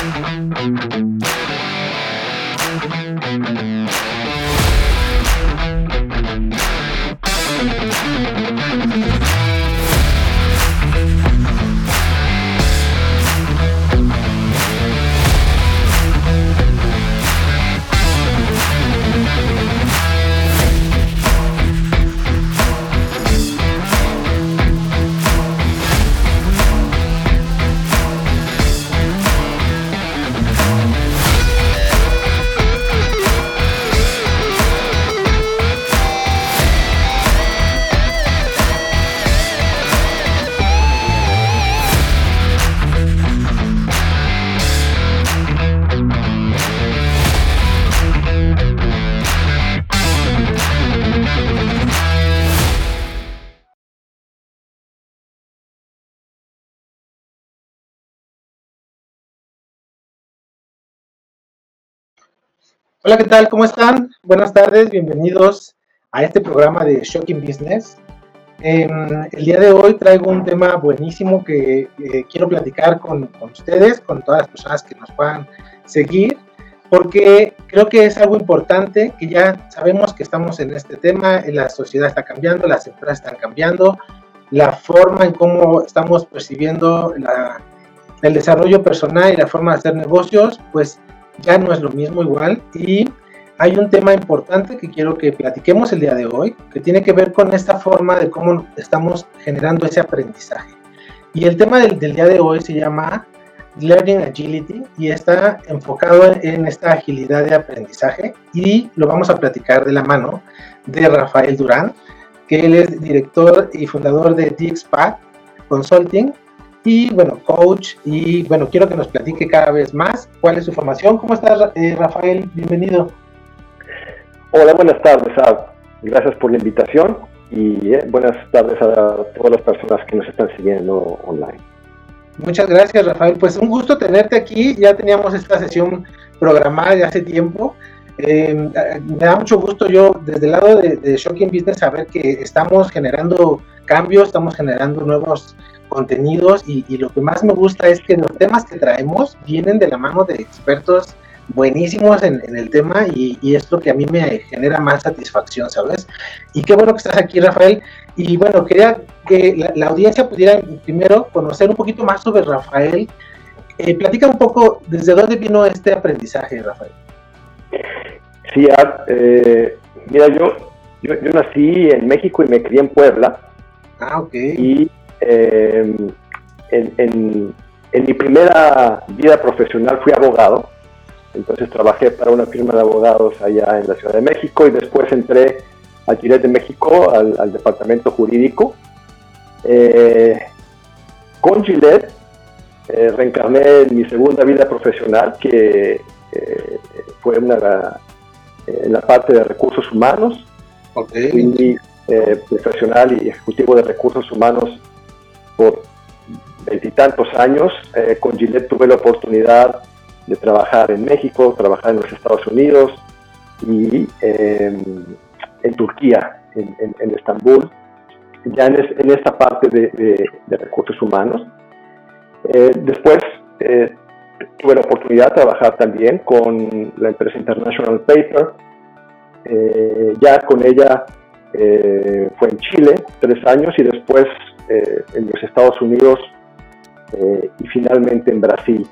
Thank you. Hola, ¿qué tal? ¿Cómo están? Buenas tardes, bienvenidos a este programa de Shocking Business. Em, el día de hoy traigo un tema buenísimo que eh, quiero platicar con, con, ustedes, con todas las personas que nos puedan seguir, porque creo que es algo importante, que ya sabemos que estamos en este tema, la sociedad está cambiando, las empresas están cambiando, la forma en cómo estamos percibiendo la, el desarrollo personal y la forma de hacer negocios, pues ya no es lo mismo igual y hay un tema importante que quiero que platiquemos el día de hoy, que tiene que ver con esta forma de cómo estamos generando ese aprendizaje. Y el tema del, día de hoy se llama Learning Agility y está enfocado en, esta agilidad de aprendizaje y lo vamos a platicar de la mano de Rafael Durán, que él es director y fundador de DXPAC Consulting y bueno, coach, y bueno, quiero que nos platique cada vez más cuál es su formación. ¿Cómo estás, eh, Rafael? Bienvenido. Hola, buenas tardes, Gracias por la invitación y eh, buenas tardes a todas las personas que nos están siguiendo online. Muchas gracias, Rafael. Pues un gusto tenerte aquí. Ya teníamos esta sesión programada ya hace tiempo. Eh, me da mucho gusto yo desde el lado de, de Shocking Business saber que estamos generando cambios, estamos generando nuevos contenidos y, lo que más me gusta es que los temas que traemos vienen de la mano de expertos buenísimos en, el tema y, es lo que a mí me genera más satisfacción, ¿sabes? Y qué bueno que estás aquí, Rafael. Y bueno, quería que la, audiencia pudiera primero conocer un poquito más sobre Rafael. Eh, platica un poco desde dónde vino este aprendizaje, Rafael. Sí, eh, mira, yo, yo, yo, nací en México y me crié en Puebla. Ah, ok. Y eh, en, mi primera vida profesional fui abogado, entonces trabajé para una firma de abogados allá en la Ciudad de México y después entré al Gillette de México, al, departamento jurídico. Eh, con Gillette eh, reencarné en mi segunda vida profesional, que fue una, en la parte de recursos humanos. Okay. profesional y ejecutivo de recursos humanos por veintitantos años. Eh, con Gillette tuve la oportunidad de trabajar en México, trabajar en los Estados Unidos y em, en Turquía, en, Estambul, ya en, esta parte de, recursos humanos. Eh, después eh, tuve la oportunidad de trabajar también con la empresa International Paper. ya con ella fue en Chile tres años y después eh, en los Estados Unidos eh, y finalmente en Brasil.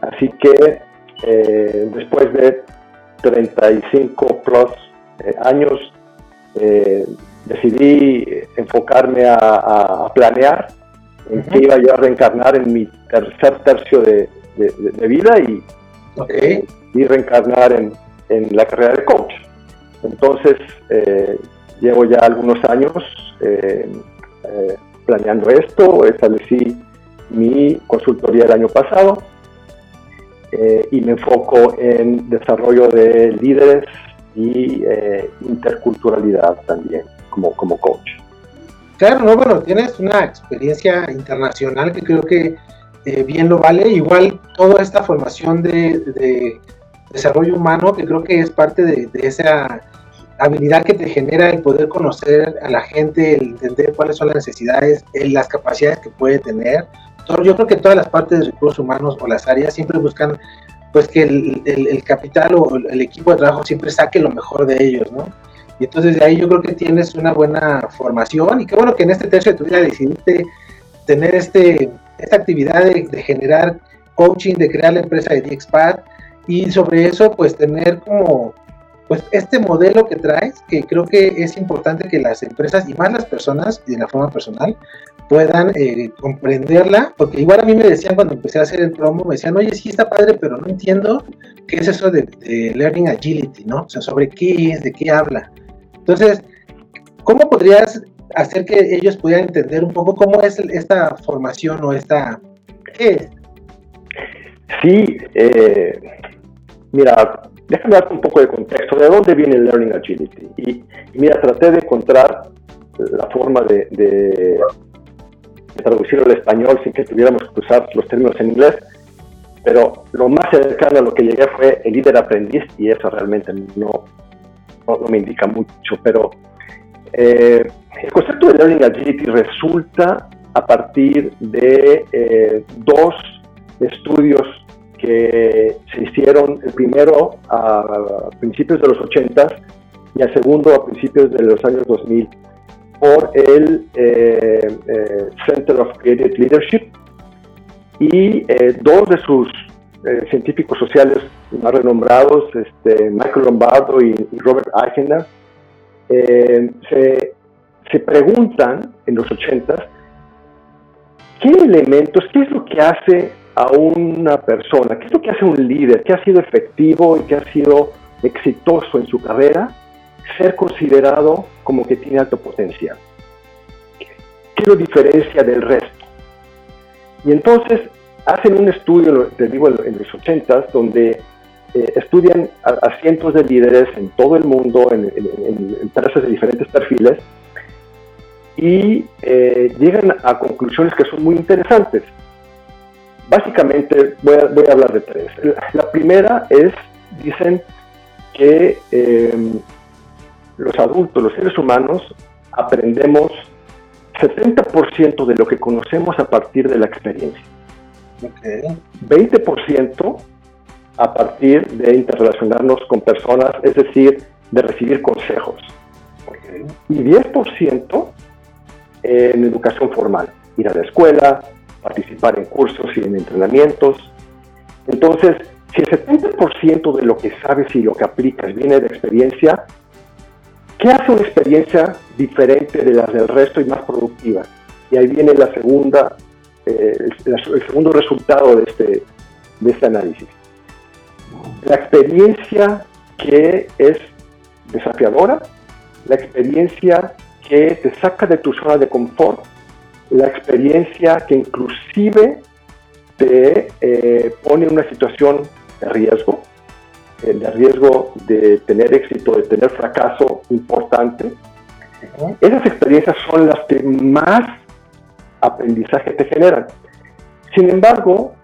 Así que eh, después de 35 plus años decidí enfocarme a, planear en qué iba yo a reencarnar en mi tercer tercio de, vida y, y reencarnar en, en, la carrera de coach. Entonces, llevo ya algunos años planeando esto, establecí mi consultoría el año pasado eh, y me enfoco en desarrollo de líderes y eh, interculturalidad también como, como coach. Claro, no, bueno, tienes una experiencia internacional que creo que eh, bien lo vale. Igual toda esta formación de, desarrollo humano que creo que es parte de, de esa habilidad que te genera el poder conocer a la gente, el entender cuáles son las necesidades, las capacidades que puede tener, yo creo que todas las partes de recursos humanos o las áreas siempre buscan pues que el, el, capital o el equipo de trabajo siempre saque lo mejor de ellos, ¿no? Y entonces de ahí yo creo que tienes una buena formación y qué bueno que en este tercio de tu vida decidiste tener este, esta actividad de, de generar coaching, de crear la empresa de DXPAD y sobre eso pues tener como pues este modelo que traes, que creo que es importante que las empresas y más las personas y de la forma personal puedan eh, comprenderla, porque igual a mí me decían cuando empecé a hacer el promo, me decían, oye, sí está padre, pero no entiendo qué es eso de, Learning Agility, ¿no? O sea, sobre qué es, de qué habla. Entonces, ¿cómo podrías hacer que ellos pudieran entender un poco cómo es esta formación o esta... ¿Qué es? Sí, eh, mira, déjame darte un poco de contexto. ¿De dónde viene el Learning Agility? Y, mira, traté de encontrar la forma de, traducirlo al español sin que tuviéramos que usar los términos en inglés, pero lo más cercano a lo que llegué fue el líder aprendiz y eso realmente no, no, me indica mucho, pero eh, el concepto de Learning Agility resulta a partir de eh, dos estudios que se hicieron el primero a principios de los 80 y el segundo a principios de los años 2000 por el eh, eh, Center of Creative Leadership y eh, dos de sus científicos sociales más renombrados, este, Michael Lombardo y, Robert Eichner, se, se, preguntan en los 80 qué elementos, qué es lo que hace a una persona, qué es lo que hace un líder, que ha sido efectivo y que ha sido exitoso en su carrera, ser considerado como que tiene alto potencial. ¿Qué lo diferencia del resto? Y entonces hacen un estudio, te digo, en los 80 donde eh, estudian a, cientos de líderes en todo el mundo, en, empresas de diferentes perfiles, y eh, llegan a conclusiones que son muy interesantes. Básicamente voy a, hablar de tres. La primera es, dicen que em, los adultos, los seres humanos, aprendemos 70% de lo que conocemos a partir de la experiencia. 20% a partir de interrelacionarnos con personas, es decir, de recibir consejos. Y 10% en educación formal, ir a la escuela, participar en cursos y en entrenamientos. Entonces, si el 70% de lo que sabes y lo que aplicas viene de experiencia, ¿qué hace una experiencia diferente de las del resto y más productiva? Y ahí viene la segunda, eh, el, segundo resultado de este, de este análisis. La experiencia que es desafiadora, la experiencia que te saca de tu zona de confort la experiencia que inclusive te eh, pone en una situación de riesgo, eh, de riesgo de tener éxito, de tener fracaso importante. Esas experiencias son las que más aprendizaje te generan. Sin embargo,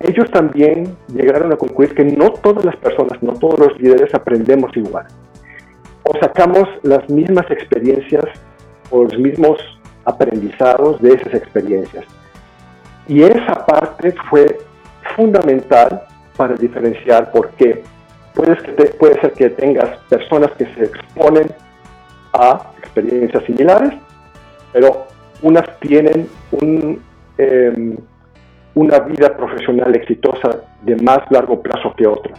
ellos también llegaron a concluir que no todas las personas, no todos los líderes aprendemos igual. O sacamos las mismas experiencias o los mismos aprendizados de esas experiencias. Y esa parte fue fundamental para diferenciar por qué. Puedes que puede ser que tengas personas que se exponen a experiencias similares, pero unas tienen un, em, una vida profesional exitosa de más largo plazo que otras.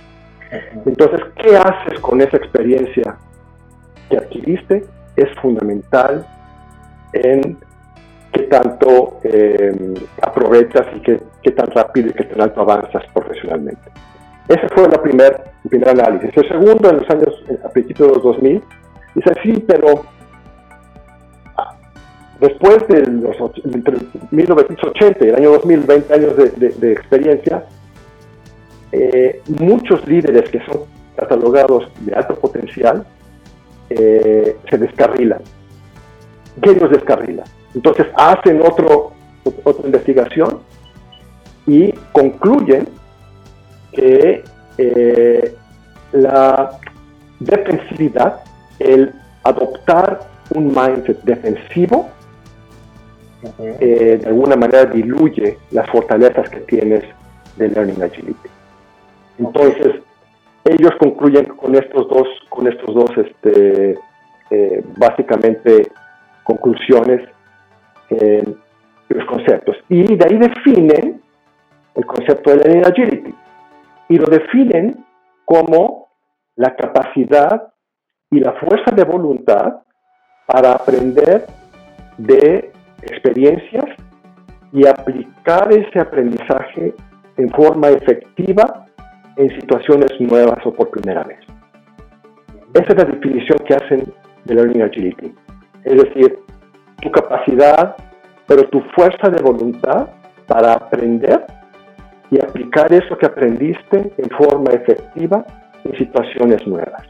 Entonces, ¿qué haces con esa experiencia que adquiriste? Es fundamental en qué tanto eh, aprovechas y qué, qué, tan rápido y qué tan alto avanzas profesionalmente. Ese fue la primer, el primer análisis. El segundo, en los años, a principios de los 2000, dice, sí, pero ah, después de los, entre 1980 y el año 2000, 20 años de, de, experiencia, eh, muchos líderes que son catalogados de alto potencial eh, se descarrilan ¿Qué los descarrila? Entonces hacen otro, otra investigación y concluyen que eh, la defensividad, el adoptar un mindset defensivo, eh, de alguna manera diluye las fortalezas que tienes de Learning Agility. Entonces, ellos concluyen con estos dos, con estos dos este, eh, básicamente conclusiones en los conceptos. Y de ahí definen el concepto de Learning Agility. Y lo definen como la capacidad y la fuerza de voluntad para aprender de experiencias y aplicar ese aprendizaje en forma efectiva en situaciones nuevas o por primera vez. Esa es la definición que hacen de Learning Agility. Es decir, tu capacidad, pero tu fuerza de voluntad para aprender y aplicar eso que aprendiste en forma efectiva en situaciones nuevas.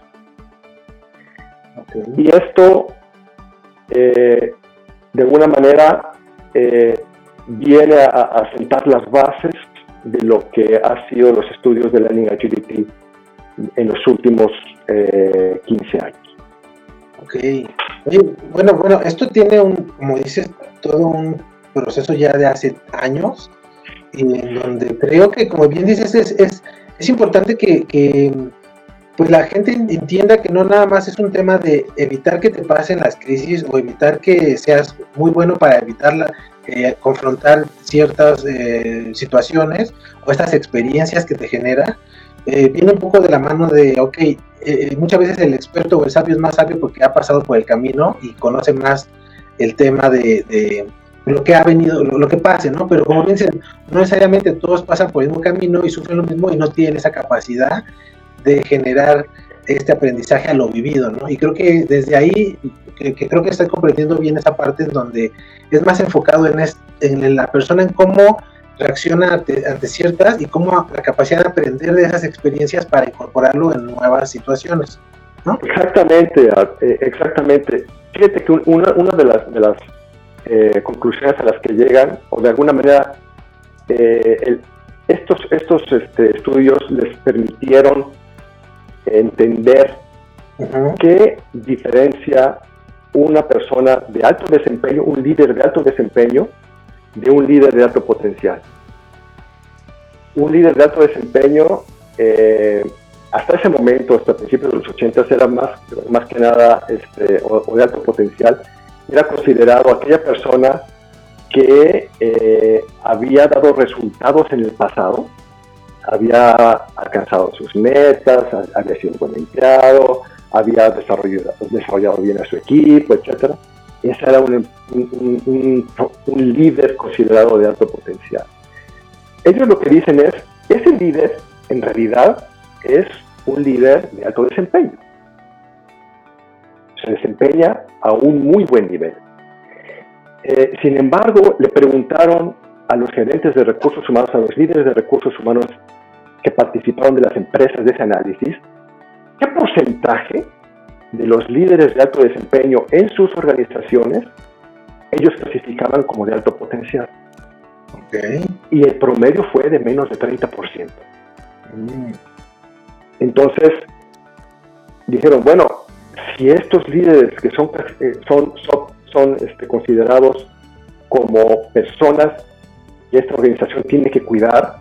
Y esto, eh, de alguna manera, eh, viene a, sentar las bases de lo que ha sido los estudios de Learning Agility en los últimos 15 eh, años. Ok. bueno, bueno, esto tiene un, como dices, todo un proceso ya de hace años, en donde creo que, como bien dices, es, es, es importante que, que, pues la gente entienda que no nada más es un tema de evitar que te pasen las crisis o evitar que seas muy bueno para evitarla, eh, confrontar ciertas eh, situaciones o estas experiencias que te genera, eh, viene un poco de la mano de, ok, muchas veces el experto o el sabio es más sabio porque ha pasado por el camino y conoce más el tema de, lo que ha venido, lo, que pase, ¿no? Pero como dicen, no necesariamente todos pasan por el mismo camino y sufren lo mismo y no tienen esa capacidad de generar este aprendizaje a lo vivido, ¿no? Y creo que desde ahí, que, creo que estoy comprendiendo bien esa parte en donde es más enfocado en, en la persona, en cómo reacciona ante, ciertas y cómo la capacidad de aprender de esas experiencias para incorporarlo en nuevas situaciones, ¿no? Exactamente, eh, exactamente. Fíjate que una, una de las, de las eh, conclusiones a las que llegan, o de alguna manera, eh, estos, estos este, estudios les permitieron entender qué diferencia una persona de alto desempeño, un líder de alto desempeño, de un líder de alto potencial. Un líder de alto desempeño, eh, hasta ese momento, hasta principios de los 80, era más, más que nada este, o, de alto potencial, era considerado aquella persona que eh, había dado resultados en el pasado, había alcanzado sus metas, había sido buen empleado, había desarrollado, desarrollado bien a su equipo, etc. Ese era un, un, líder considerado de alto potencial. Ellos lo que dicen es, ese líder en realidad es un líder de alto desempeño. Se desempeña a un muy buen nivel. Eh, sin embargo, le preguntaron a los gerentes de recursos humanos, a los líderes de recursos humanos que participaron de las empresas de ese análisis, ¿qué porcentaje de los líderes de alto desempeño en sus organizaciones ellos clasificaban como de alto potencial? Y el promedio fue de menos de 30%. Mm. Entonces, dijeron, bueno, si estos líderes que son, eh, son, son, este, considerados como personas que esta organización tiene que cuidar,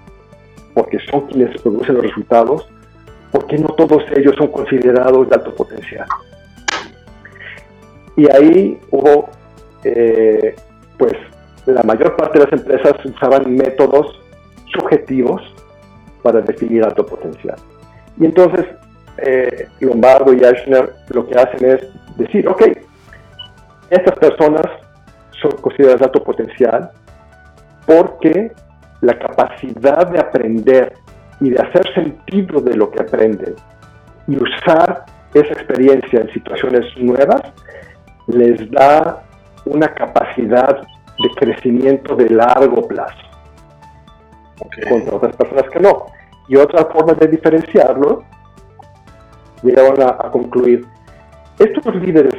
porque son quienes producen los resultados, porque no todos ellos son considerados de alto potencial. Y ahí hubo, eh, pues, la mayor parte de las empresas usaban métodos subjetivos para definir alto potencial. Y entonces, eh, Lombardo y Eichner lo que hacen es decir, ok, estas personas son consideradas de alto potencial porque la capacidad de aprender y de hacer sentido de lo que aprenden y usar esa experiencia en situaciones nuevas les da una capacidad de crecimiento de largo plazo contra otras personas que no. Y otra forma de diferenciarlo, llegaron a, a concluir, estos líderes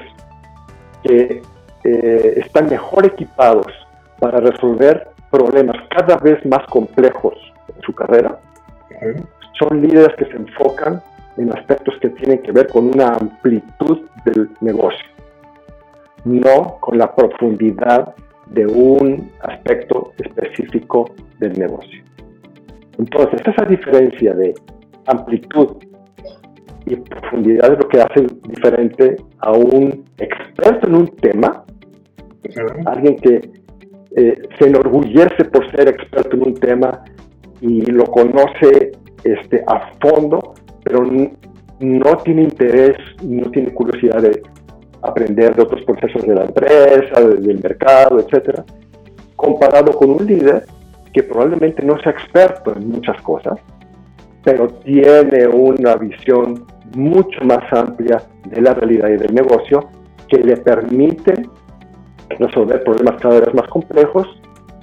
que eh, están mejor equipados para resolver problemas cada vez más complejos en su carrera, son líderes que se enfocan en aspectos que tienen que ver con una amplitud del negocio, no con la profundidad de un aspecto específico del negocio. Entonces, esa diferencia de amplitud y profundidad es lo que hace diferente a un experto en un tema, alguien que eh, se enorgullece por ser experto en un tema y lo conoce este, a fondo, pero no tiene interés, no tiene curiosidad de aprender de otros procesos de la empresa, del mercado, etcétera, comparado con un líder que probablemente no sea experto en muchas cosas, pero tiene una visión mucho más amplia de la realidad y del negocio que le permite resolver problemas cada vez más complejos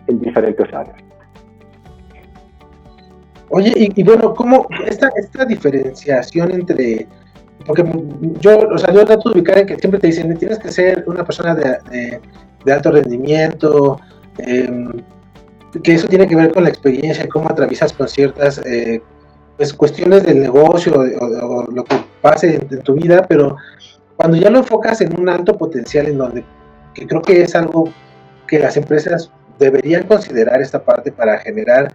en diferentes áreas. Oye, y, bueno, ¿cómo esta, esta diferenciación entre porque yo, o sea, yo trato de ubicar en que siempre te dicen, tienes que ser una persona de, de, alto rendimiento, em, que eso tiene que ver con la experiencia, cómo atraviesas con ciertas eh, pues, cuestiones del negocio o, lo que pase en, tu vida, pero cuando ya lo enfocas en un alto potencial en donde, que creo que es algo que las empresas deberían considerar esta parte para generar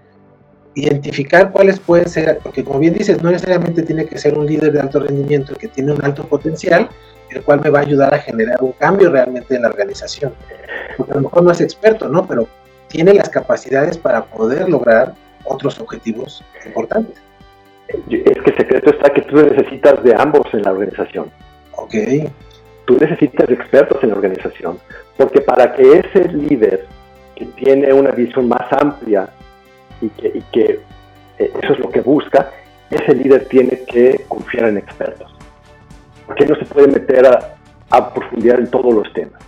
identificar cuáles pueden ser, porque como bien dices, no necesariamente tiene que ser un líder de alto rendimiento que tiene un alto potencial, el cual me va a ayudar a generar un cambio realmente en la organización. Porque a lo mejor no es experto, ¿no? Pero tiene las capacidades para poder lograr otros objetivos importantes. Es que el secreto está que tú necesitas de ambos en la organización. Ok. Tú necesitas expertos en la organización, porque para que ese líder que tiene una visión más amplia y que, eh, eso es lo que busca, ese líder tiene que confiar en expertos. Porque no se puede meter a, profundidad en todos los temas.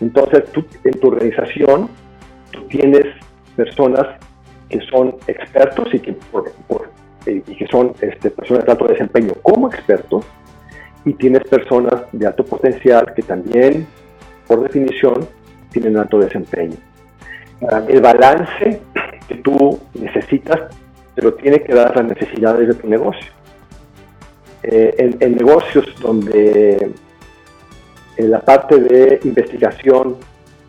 Entonces, tú, en tu organización, tú tienes personas que son expertos y que, eh, y que son este, personas de alto desempeño como expertos, y tienes personas de alto potencial que también, por definición, tienen alto desempeño. El balance tú necesitas, pero tiene que dar las necesidades de tu negocio. Eh, en, negocios donde en la parte de investigación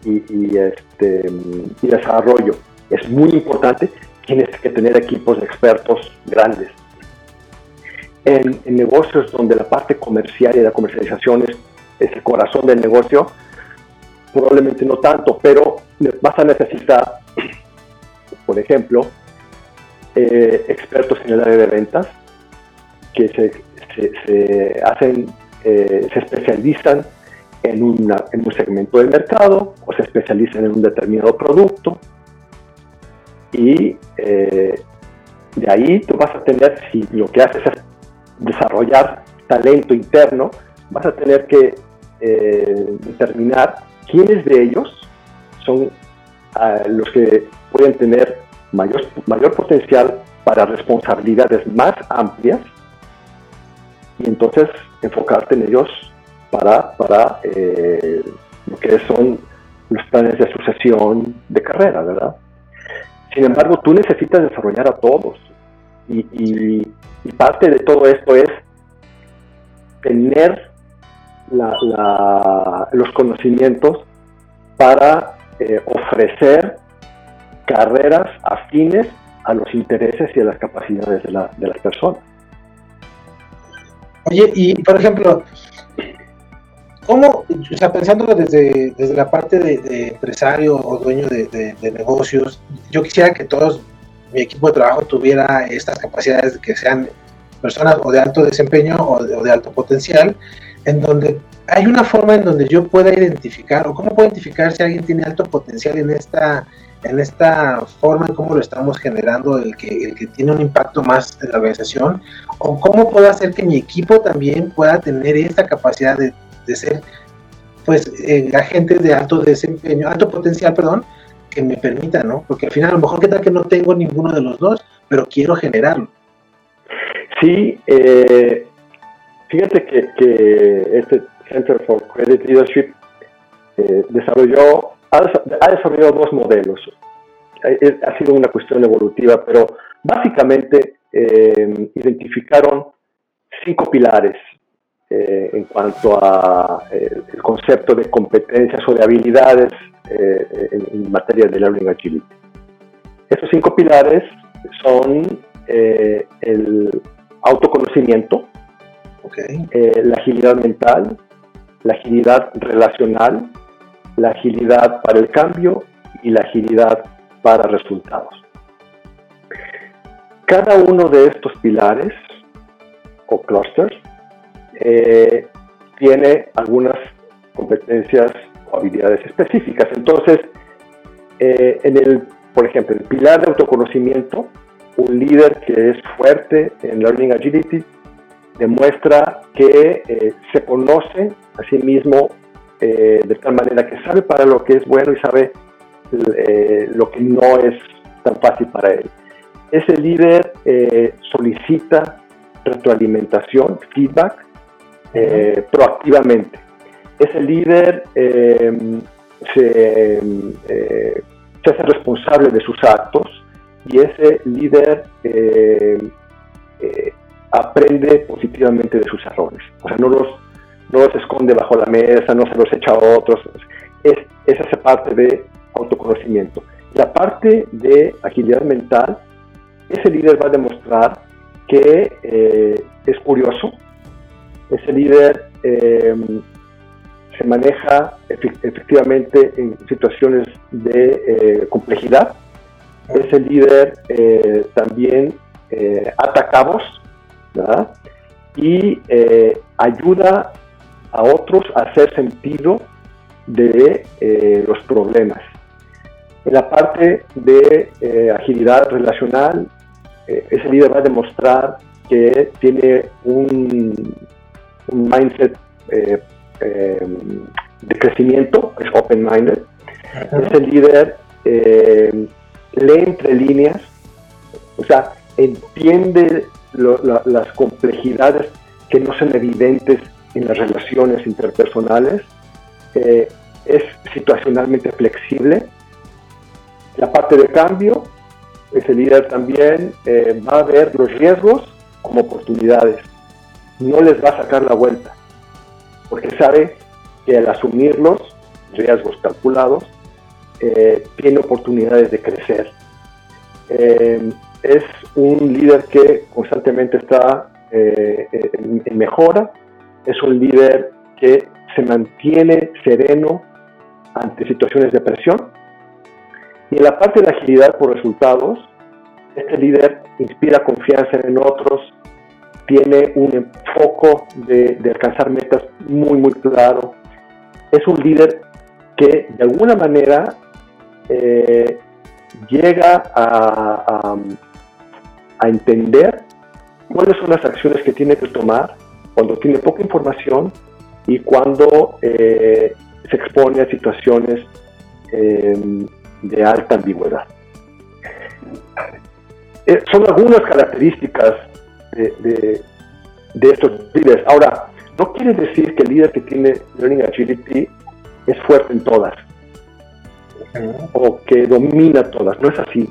y, este, y desarrollo es muy importante, tienes que tener equipos de expertos grandes. En, en, negocios donde la parte comercial y la comercialización es, es, el corazón del negocio, probablemente no tanto, pero vas a necesitar por ejemplo, eh, expertos en el área de ventas que se, hacen, eh, se especializan en, en, un segmento del mercado o se especializan en un determinado producto. Y eh, de ahí tú vas a tener, si lo que haces es desarrollar talento interno, vas a tener que determinar quiénes de ellos son ah, los que pueden tener mayor, mayor potencial para responsabilidades más amplias y entonces enfocarte en ellos para, para eh, lo que son los planes de sucesión de carrera, ¿verdad? Sin embargo, tú necesitas desarrollar a todos y, parte de todo esto es tener los conocimientos para eh, ofrecer carreras afines a los intereses y a las capacidades de, las personas. Oye, y por ejemplo, ¿cómo, o sea, pensando desde, desde la parte de, empresario o dueño de, negocios, yo quisiera que todos mi equipo de trabajo tuviera estas capacidades de que sean personas o de alto desempeño o de, alto potencial, en donde hay una forma en donde yo pueda identificar, o cómo puedo identificar si alguien tiene alto potencial en esta en esta forma en cómo lo estamos generando, el que, el que tiene un impacto más en la organización, o cómo puedo hacer que mi equipo también pueda tener esta capacidad de, ser pues eh, agentes de alto desempeño, alto potencial, perdón, que me permita, ¿no? Porque al final a lo mejor que tal que no tengo ninguno de los dos, pero quiero generarlo. Sí, eh, fíjate que, que, este Center for Credit Leadership eh, desarrolló ha, desarrollado dos modelos. Ha sido una cuestión evolutiva, pero básicamente eh, identificaron cinco pilares en cuanto a el concepto de competencias o de habilidades en, materia de Learning Agility. Estos cinco pilares son el autoconocimiento, la agilidad mental, la agilidad relacional, la agilidad para el cambio y la agilidad para resultados. Cada uno de estos pilares o clusters eh, tiene algunas competencias o habilidades específicas. Entonces, eh, en el, por ejemplo, el pilar de autoconocimiento, un líder que es fuerte en Learning Agility demuestra que eh, se conoce a sí mismo eh, de tal manera que sabe para lo que es bueno y sabe eh, lo que no es tan fácil para él. Ese líder solicita retroalimentación, feedback, proactivamente. Ese líder se, se, hace responsable de sus actos y ese líder aprende positivamente de sus errores. O sea, no los no los esconde bajo la mesa, no se los echa a otros. Es, esa es parte de autoconocimiento. La parte de agilidad mental, ese líder va a demostrar que eh, es curioso, ese líder eh, se maneja efectivamente en situaciones de eh, complejidad, ese líder también ata cabos y ayuda a otros a hacer sentido de eh, los problemas. En la parte de eh, agilidad relacional, eh, ese líder va a demostrar que tiene un, mindset de crecimiento, es open-minded. Ese líder lee entre líneas, o sea, entiende las complejidades que no son evidentes en las relaciones interpersonales, eh, es situacionalmente flexible. La parte de cambio, ese líder también eh, va a ver los riesgos como oportunidades. No les va a sacar la vuelta, porque sabe que al asumir los riesgos calculados, eh, tiene oportunidades de crecer. Es un líder que constantemente está en mejora, es un líder que se mantiene sereno ante situaciones de presión. Y en la parte de la agilidad por resultados, este líder inspira confianza en otros, tiene un enfoque de, alcanzar metas muy, muy claro. Es un líder que de alguna manera eh, llega a entender cuáles son las acciones que tiene que tomar cuando tiene poca información y cuando eh, se expone a situaciones em, de alta ambigüedad. Eh, son algunas características de, estos líderes. Ahora, no quiere decir que el líder que tiene Learning Agility es fuerte en todas o que domina todas, no es así.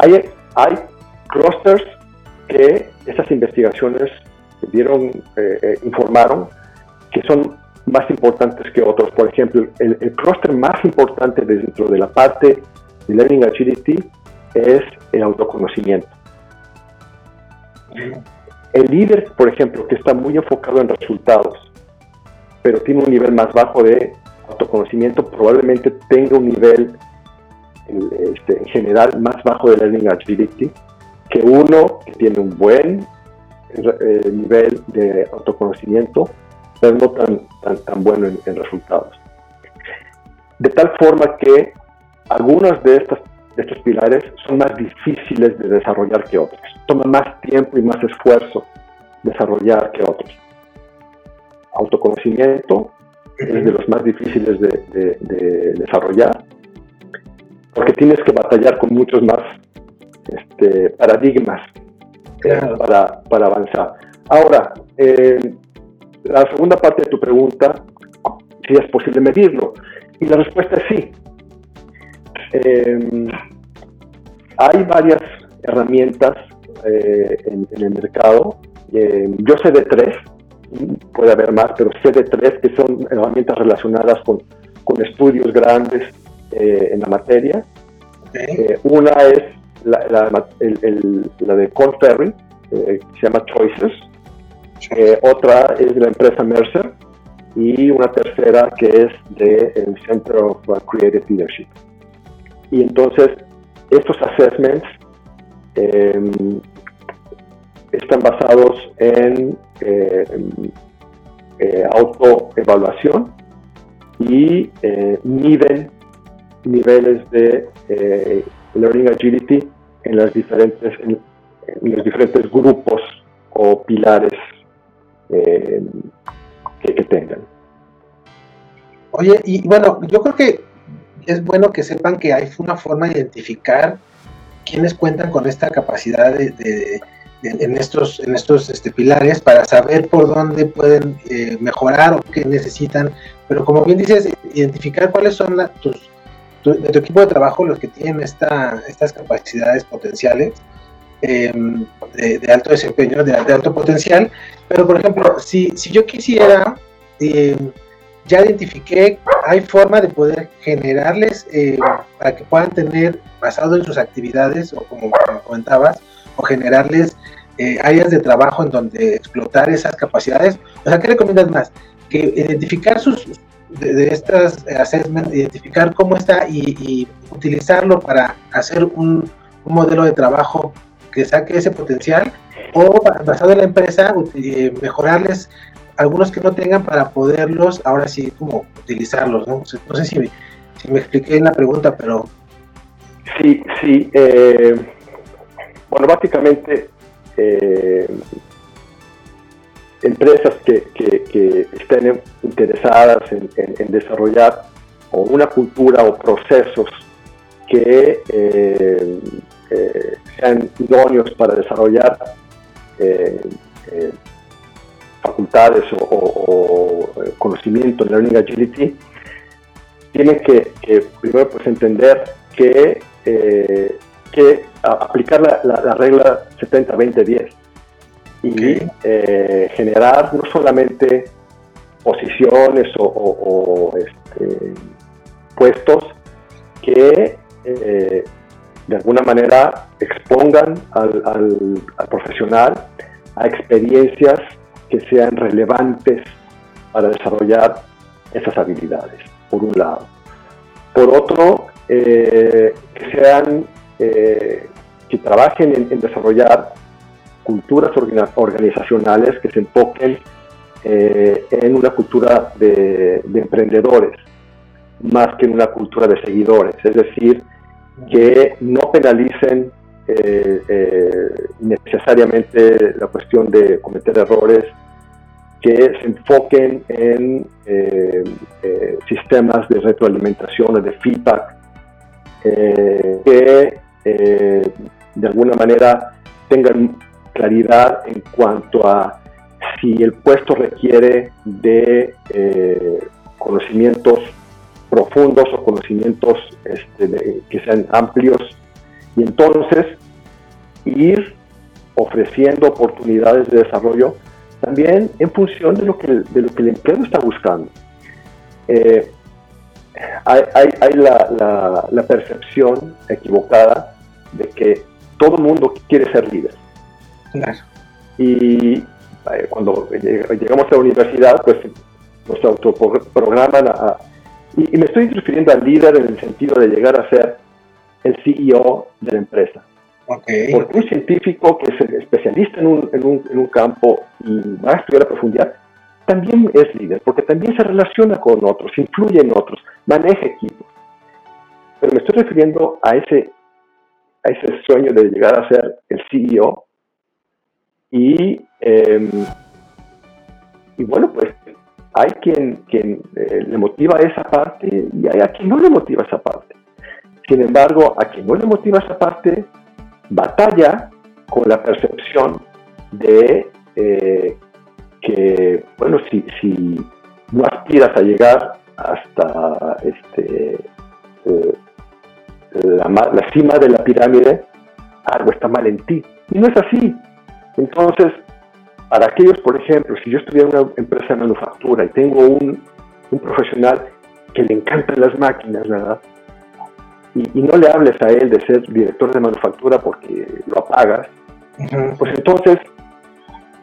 Hay, hay clusters que estas investigaciones dieron, eh, eh, informaron que son más importantes que otros. Por ejemplo, el, el clúster más importante dentro de la parte de Learning Agility es el autoconocimiento. El líder, por ejemplo, que está muy enfocado en resultados, pero tiene un nivel más bajo de autoconocimiento, probablemente tenga un nivel este, en general más bajo de Learning Agility que uno que tiene un buen eh, nivel de autoconocimiento, pero no tan, tan, bueno en, resultados. De tal forma que algunos de, estas, de estos pilares son más difíciles de desarrollar que otros. Toma más tiempo y más esfuerzo desarrollar que otros. Autoconocimiento es de los más difíciles de, desarrollar porque tienes que batallar con muchos más este, paradigmas para, para, avanzar. Ahora, eh, la segunda parte de tu pregunta, si es posible medirlo. Y la respuesta es sí. Eh, hay varias herramientas eh, en, el mercado. yo sé de tres. puede haber más, pero sé de tres que son herramientas relacionadas con, con estudios grandes eh, en la materia. Eh, una es la, la, la de Corn Ferry, eh, que se llama Choices. otra es de la empresa Mercer. Y una tercera que es del de Center of Creative Leadership. Y entonces, estos assessments están basados en, eh, eh, autoevaluación y eh, miden niveles de eh, learning agility en, las diferentes, en, los diferentes grupos o pilares que, que tengan. Oye, y bueno, yo creo que es bueno que sepan que hay una forma de identificar quienes cuentan con esta capacidad de, en estos, en estos este, pilares para saber por dónde pueden eh, mejorar o qué necesitan. Pero como bien dices, identificar cuáles son tus, tu, de tu equipo de trabajo los que tienen esta, estas capacidades potenciales em, de, alto desempeño, de, alto potencial. Pero, por ejemplo, si, si yo quisiera, em, ya identifiqué, hay forma de poder generarles eh, para que puedan tener, basado en sus actividades, o como comentabas, o generarles eh, áreas de trabajo en donde explotar esas capacidades. O sea, ¿qué recomiendas más? Que identificar sus de, estas assessments, identificar cómo está y, utilizarlo para hacer un, modelo de trabajo que saque ese potencial o basado en la empresa eh, mejorarles algunos que no tengan para poderlos ahora sí como utilizarlos, ¿no? No sé si me, si me expliqué en la pregunta, pero... Sí, sí. Eh, bueno, básicamente eh, empresas que, estén interesadas en, desarrollar una cultura o procesos que eh, eh, sean idóneos para desarrollar facultades o, conocimiento en Learning Agility, tienen que, primero pues entender que que aplicar la, regla 70-20-10 y eh, generar no solamente posiciones o, este, puestos que eh, de alguna manera expongan al, profesional a experiencias que sean relevantes para desarrollar esas habilidades, por un lado. Por otro, eh, que sean eh, que trabajen en, desarrollar culturas organizacionales que se enfoquen eh, en una cultura de, emprendedores, más que en una cultura de seguidores. Es decir, que no penalicen eh, necesariamente la cuestión de cometer errores, que se enfoquen en sistemas de retroalimentación o de feedback, que eh, de alguna manera tengan claridad en cuanto a si el puesto requiere de eh, conocimientos profundos o conocimientos este, que sean amplios y entonces ir ofreciendo oportunidades de desarrollo también en función de lo que, de lo que el empleado está buscando. Eh, hay, hay, la, la, percepción equivocada de que todo el mundo quiere ser líder. Y eh, cuando llegamos a la universidad, pues nos autoprograman a, y, me estoy refiriendo al líder en el sentido de llegar a ser el CEO de la empresa. Porque un científico que es especialista en un, en un, en un campo y va a estudiar a profundidad, también es líder, porque también se relaciona con otros, influye en otros, maneja equipos. Pero me estoy refiriendo a ese, a ese sueño de llegar a ser el CEO y, em, y bueno, pues hay quien, quien eh, le motiva esa parte y hay a quien no le motiva esa parte. Sin embargo, a quien no le motiva esa parte, batalla con la percepción de eh, que, bueno, si, si no aspiras a llegar hasta este, eh, la, cima de la pirámide, algo está mal en ti. Y no es así. Entonces, para aquellos, por ejemplo, si yo estuviera en una empresa de manufactura y tengo un, un profesional que le encantan las máquinas, ¿verdad? Y, no le hables a él de ser director de manufactura porque lo apagas, pues entonces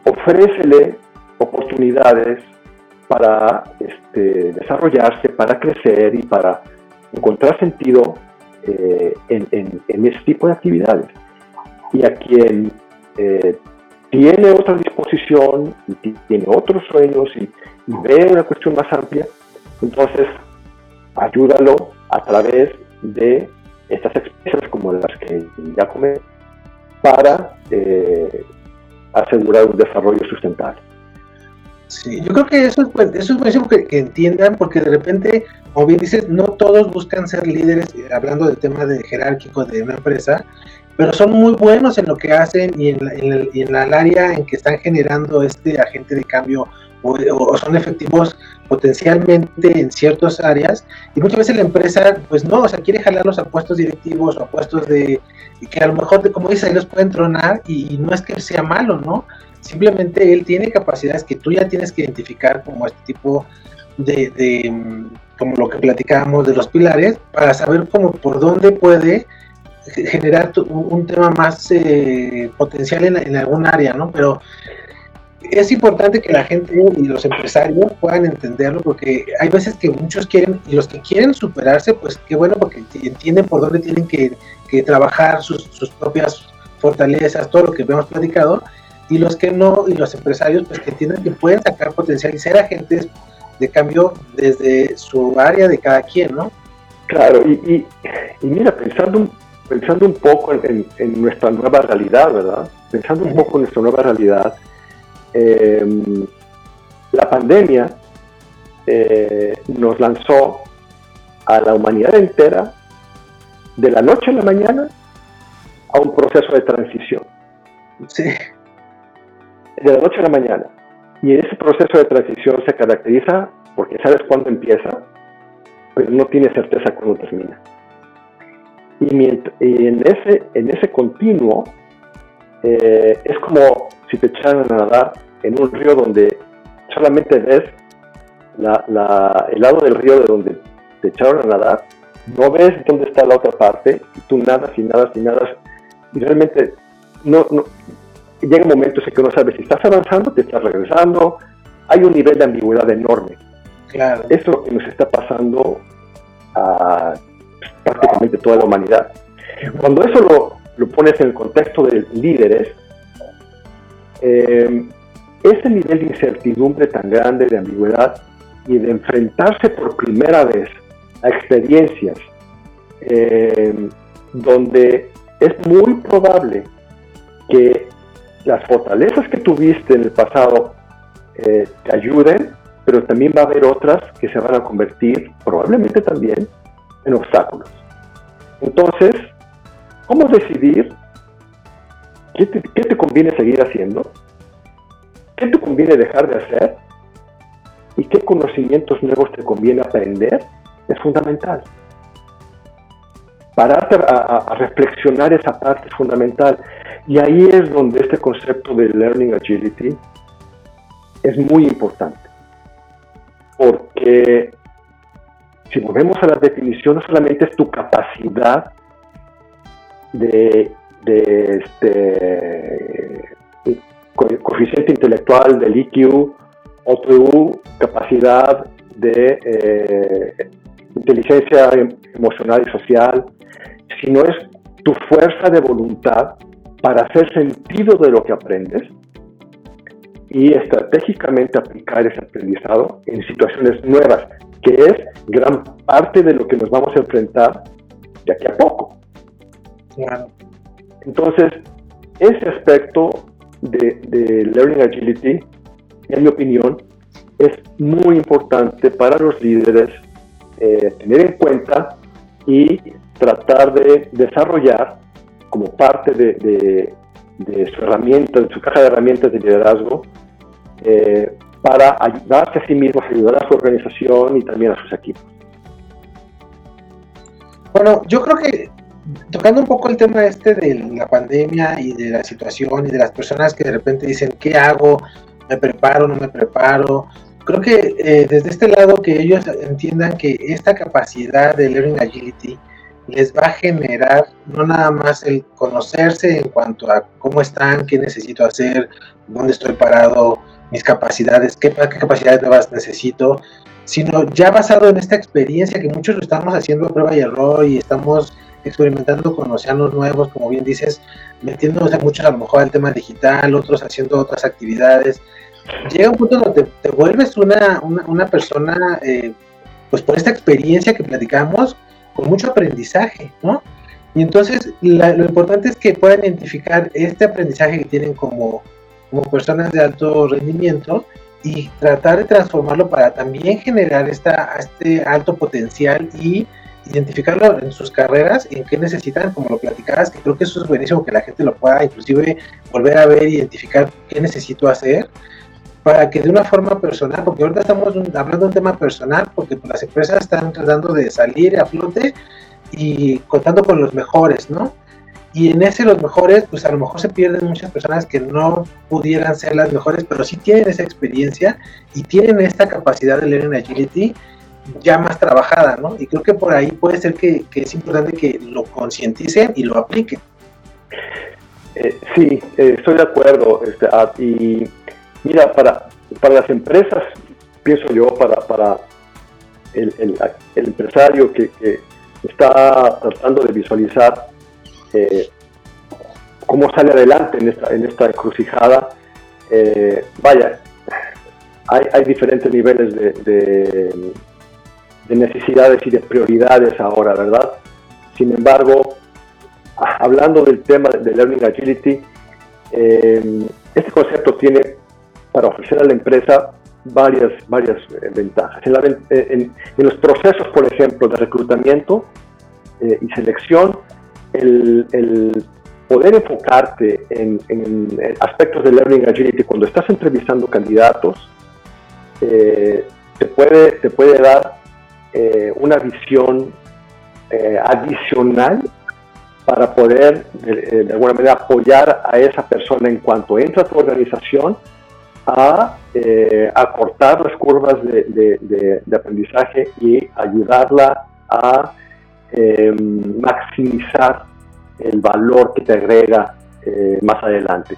ofrécele oportunidades para este, desarrollarse, para crecer y para encontrar sentido eh, en, en, ese tipo de actividades. Y a quien eh, tiene otra disposición y tiene otros sueños y, ve una cuestión más amplia, entonces ayúdalo a través de estas experiencias como las que ya comenté para eh, asegurar un desarrollo sustentable. Sí, yo creo que eso es, pues, eso es buenísimo que, entiendan, porque de repente, como bien dices, no todos buscan ser líderes, hablando del tema de jerárquico de una empresa, pero son muy buenos en lo que hacen y en, la, en, área en que están generando este agente de cambio o, son efectivos potencialmente en ciertas áreas y muchas veces la empresa pues no, o sea, quiere jalarlos a puestos directivos o a puestos de que a lo mejor, como dices, ahí los pueden tronar y, no es que sea malo, ¿no? Simplemente él tiene capacidades que tú ya tienes que identificar como este tipo de, de como lo que platicábamos de los pilares para saber cómo por dónde puede generar un tema más eh, potencial en, algún área, ¿no? Pero es importante que la gente y los empresarios puedan entenderlo porque hay veces que muchos quieren, y los que quieren superarse, pues qué bueno porque entienden por dónde tienen que, trabajar sus, propias fortalezas, todo lo que hemos platicado, y los que no, y los empresarios, pues que entienden que pueden sacar potencial y ser agentes de cambio desde su área de cada quien, ¿no? Claro, y, y mira, pensando un pensando un poco en, nuestra nueva realidad, ¿verdad? Pensando un poco en nuestra nueva realidad, em, la pandemia eh, nos lanzó a la humanidad entera de la noche a la mañana a un proceso de transición. Sí. De la noche a la mañana. Y ese proceso de transición se caracteriza porque sabes cuándo empieza, pero no tienes certeza cuándo termina. Y, en, ese, en ese continuo eh, es como si te echaran a nadar en un río donde solamente ves el lado del río de donde te echaron a nadar, no ves dónde está la otra parte, y tú nadas y nadas y nadas, y realmente no, no llega un momento en que no sabes si estás avanzando, te estás regresando, hay un nivel de ambigüedad enorme. Claro. Eso que nos está pasando a prácticamente toda la humanidad. Cuando eso lo, pones en el contexto de líderes, eh, ese nivel de incertidumbre tan grande, de ambigüedad y de enfrentarse por primera vez a experiencias eh, donde es muy probable que las fortalezas que tuviste en el pasado eh, te ayuden, pero también va a haber otras que se van a convertir probablemente también en obstáculos. Entonces, ¿cómo decidir qué te, conviene seguir haciendo? ¿Qué te conviene dejar de hacer? ¿Y qué conocimientos nuevos te conviene aprender? Es fundamental. Pararte a, reflexionar esa parte es fundamental. Y ahí es donde este concepto de Learning Agility es muy importante. Porque si volvemos a la definición, no solamente es tu capacidad de, este coeficiente intelectual del IQ o tu capacidad de eh, inteligencia emocional y social, sino es tu fuerza de voluntad para hacer sentido de lo que aprendes y estratégicamente aplicar ese aprendizado en situaciones nuevas, que es gran parte de lo que nos vamos a enfrentar de aquí a poco. Entonces, ese aspecto de, Learning Agility, en mi opinión, es muy importante para los líderes eh, tener en cuenta y tratar de desarrollar como parte de, su herramienta, de su caja de herramientas de liderazgo, eh, para ayudarse a sí mismos, ayudar a su organización y también a sus equipos. Bueno, yo creo que tocando un poco el tema este de la pandemia y de la situación y de las personas que de repente dicen, ¿qué hago? ¿Me preparo? ¿No me preparo? Creo que eh, desde este lado que ellos entiendan que esta capacidad de Learning Agility les va a generar no nada más el conocerse en cuanto a cómo están, qué necesito hacer, dónde estoy parado, mis capacidades, qué, qué capacidades nuevas necesito, sino ya basado en esta experiencia que muchos estamos haciendo a prueba y error y estamos experimentando con océanos nuevos, como bien dices, metiéndonos a muchos a lo mejor al tema digital, otros haciendo otras actividades. Llega un punto donde te, vuelves una, una, persona, eh, pues por esta experiencia que platicamos, con mucho aprendizaje, ¿no? Y entonces lo importante es que puedan identificar este aprendizaje que tienen como, como personas de alto rendimiento y tratar de transformarlo para también generar esta, este alto potencial y identificarlo en sus carreras en qué necesitan, como lo platicabas, que creo que eso es buenísimo que la gente lo pueda inclusive volver a ver, identificar qué necesito hacer para que de una forma personal, porque ahorita estamos hablando de un tema personal, porque las empresas están tratando de salir a flote y contando con los mejores, ¿no? Y en ese los mejores, pues a lo mejor se pierden muchas personas que no pudieran ser las mejores, pero sí tienen esa experiencia y tienen esta capacidad de leer en agility ya más trabajada, ¿no? Y creo que por ahí puede ser que, es importante que lo concienticen y lo apliquen. Eh, sí, eh, estoy de acuerdo. Este, ah, y mira, para, para las empresas, pienso yo, para, para el, empresario que, está tratando de visualizar eh, cómo sale adelante en esta, en esta encrucijada, vaya, hay, hay, diferentes niveles de de necesidades y de prioridades ahora, ¿verdad? Sin embargo, hablando del tema de Learning Agility, eh, este concepto tiene para ofrecer a la empresa varias, varias eh, ventajas. Eh, en, los procesos, por ejemplo, de reclutamiento y selección, el, poder enfocarte en, aspectos de Learning Agility cuando estás entrevistando candidatos, te, puede, te puede dar eh, una visión eh, adicional para poder de, alguna manera apoyar a esa persona en cuanto entra a tu organización a eh, acortar las curvas de, aprendizaje y ayudarla a maximizar el valor que te agrega más adelante.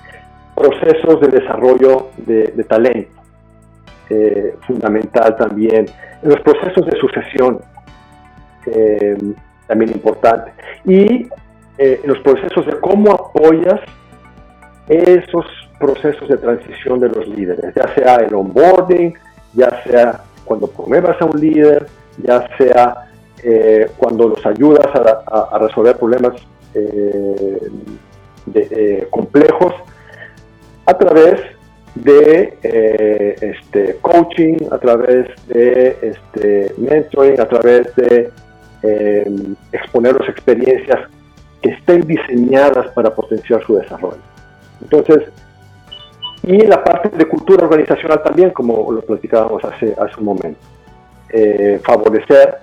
Procesos de desarrollo de talento eh, fundamental también. Los procesos de sucesión, eh, también importante. Y eh, los procesos de cómo apoyas esos procesos de transición de los líderes, ya sea el onboarding, ya sea cuando promuevas a un líder, ya sea cuando los ayudas a, resolver problemas complejos a través de eh, este, coaching, a través de este, mentoring, a través de eh, exponer las experiencias que estén diseñadas para potenciar su desarrollo. Entonces, y la parte de cultura organizacional también, como lo platicábamos hace, hace un momento. Eh, favorecer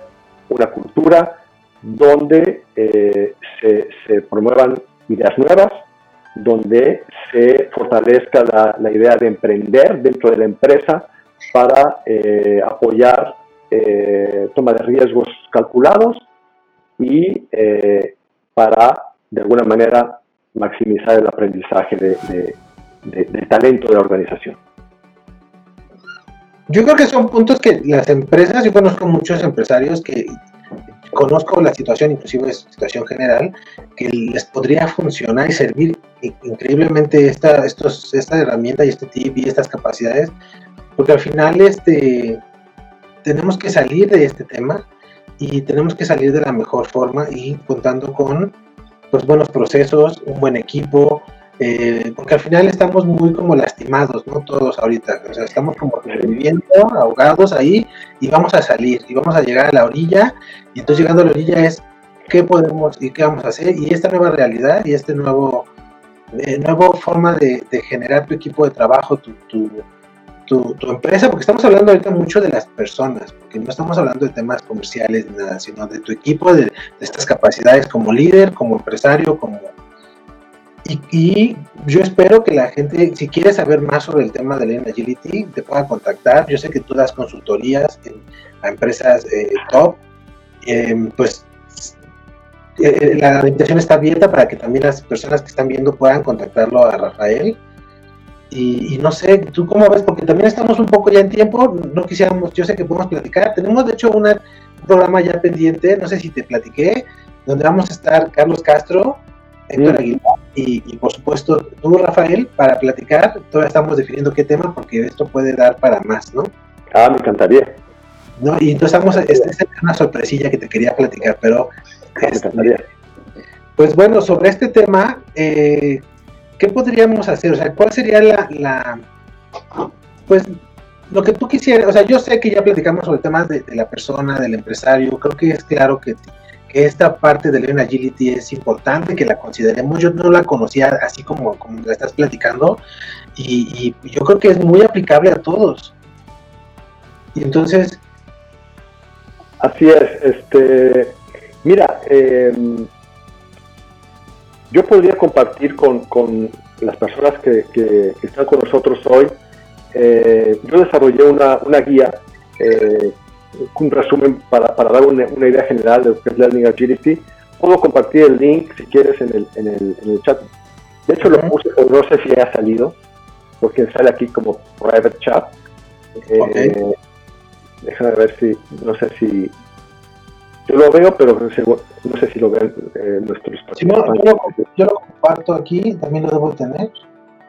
una cultura donde se, se promuevan ideas nuevas, donde se fortalezca la, idea de emprender dentro de la empresa para eh, apoyar eh, toma de riesgos calculados y eh, para, de alguna manera, maximizar el aprendizaje de, talento de la organización. Yo creo que son puntos que las empresas, yo conozco muchos empresarios que conozco la situación, inclusive situación general, que les podría funcionar y servir increíblemente esta, estos, esta herramienta y este tip y estas capacidades, porque al final este, tenemos que salir de este tema y tenemos que salir de la mejor forma y contando con pues, buenos procesos, un buen equipo, eh, porque al final estamos muy como lastimados, ¿no? Todos ahorita, o sea, estamos como viviendo, ahogados ahí y vamos a salir y vamos a llegar a la orilla y entonces llegando a la orilla es qué podemos y qué vamos a hacer y esta nueva realidad y este nuevo, eh, nuevo forma de, generar tu equipo de trabajo, tu, tu, empresa, porque estamos hablando ahorita mucho de las personas, porque no estamos hablando de temas comerciales nada, sino de tu equipo, de, estas capacidades como líder, como empresario, como... Y, yo espero que la gente, si quiere saber más sobre el tema de Lean Agility, te pueda contactar. Yo sé que tú das consultorías a empresas eh, top, em, pues eh, la invitación está abierta para que también las personas que están viendo puedan contactarlo a Rafael y, no sé, ¿tú cómo ves? Porque también estamos un poco ya en tiempo, no quisiéramos, yo sé que podemos platicar, tenemos de hecho un programa ya pendiente, no sé si te platiqué, donde vamos a estar Carlos Castro, Héctor Aguilar y, por supuesto tú, Rafael, para platicar, todavía estamos definiendo qué tema porque esto puede dar para más, ¿no? Ah, me encantaría. ¿No? Y entonces estamos, esta es una sorpresilla que te quería platicar, pero... Ah, me encantaría. Pues bueno, sobre este tema, eh, ¿qué podríamos hacer? O sea, ¿cuál sería la, pues, lo que tú quisieras? O sea, yo sé que ya platicamos sobre temas de, la persona, del empresario, creo que es claro que, esta parte de Lean Agility es importante, que la consideremos. Yo no la conocía así como, como la estás platicando, y, yo creo que es muy aplicable a todos. Y entonces... Así es, este, mira, eh, yo podría compartir con, las personas que, están con nosotros hoy. Eh, yo desarrollé una, guía, eh, un resumen para, dar una, idea general de lo que es Learning Agility. Puedo compartir el link si quieres en el, chat. De hecho, lo puse, no sé si ha salido, porque sale aquí como private chat. Eh, déjame ver si, no sé si, yo lo veo, pero no sé si lo ven eh, nuestros si no, yo, lo, comparto aquí, también lo debo tener.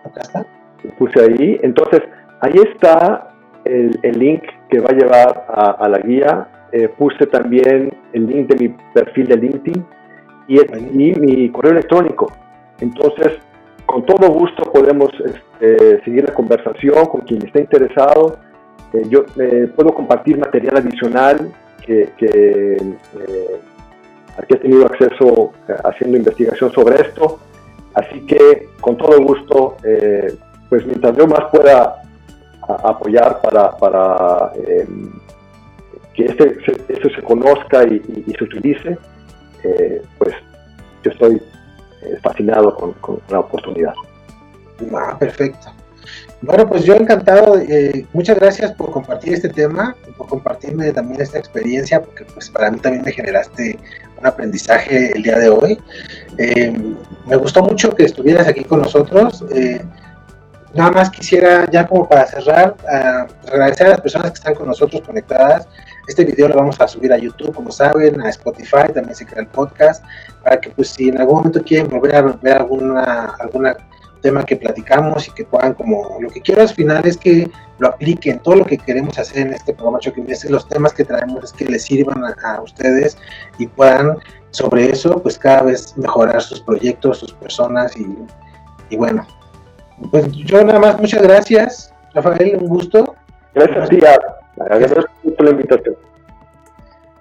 Acá está. Lo puse ahí. Entonces, ahí está el, link que va a llevar a, la guía. Eh, puse también el link de mi perfil de LinkedIn y, mi correo electrónico. Entonces, con todo gusto podemos este, seguir la conversación con quien esté interesado. Eh, yo puedo compartir material adicional que, que eh, he tenido acceso eh, haciendo investigación sobre esto. Así que con todo gusto, eh, pues mientras yo más pueda apoyar para, para em, que este, esto se conozca y, se utilice, pues yo estoy fascinado con, con, la oportunidad. Ah, perfecto. Bueno, pues yo encantado, eh, muchas gracias por compartir este tema, por compartirme también esta experiencia, porque pues para mí también me generaste un aprendizaje el día de hoy. Eh, me gustó mucho que estuvieras aquí con nosotros. Eh, nada más quisiera, ya como para cerrar, agradecer a las personas que están con nosotros conectadas. Este video lo vamos a subir a YouTube, como saben, a Spotify, también se crea el podcast, para que pues si en algún momento quieren volver a ver alguna, alguna tema que platicamos y que puedan como, lo que quiero al final es que lo apliquen, todo lo que queremos hacer en este programa Choque los temas que traemos es que les sirvan a, ustedes y puedan sobre eso pues cada vez mejorar sus proyectos, sus personas y bueno, pues yo nada más, muchas gracias, Rafael, un gusto. Gracias a ti, gracias por la invitación.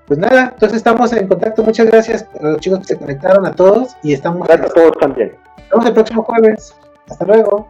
Pues nada, entonces estamos en contacto. Muchas gracias a los chicos que se conectaron, a todos. Y estamos. Gracias a todos también. Nos vemos el próximo jueves. Hasta luego.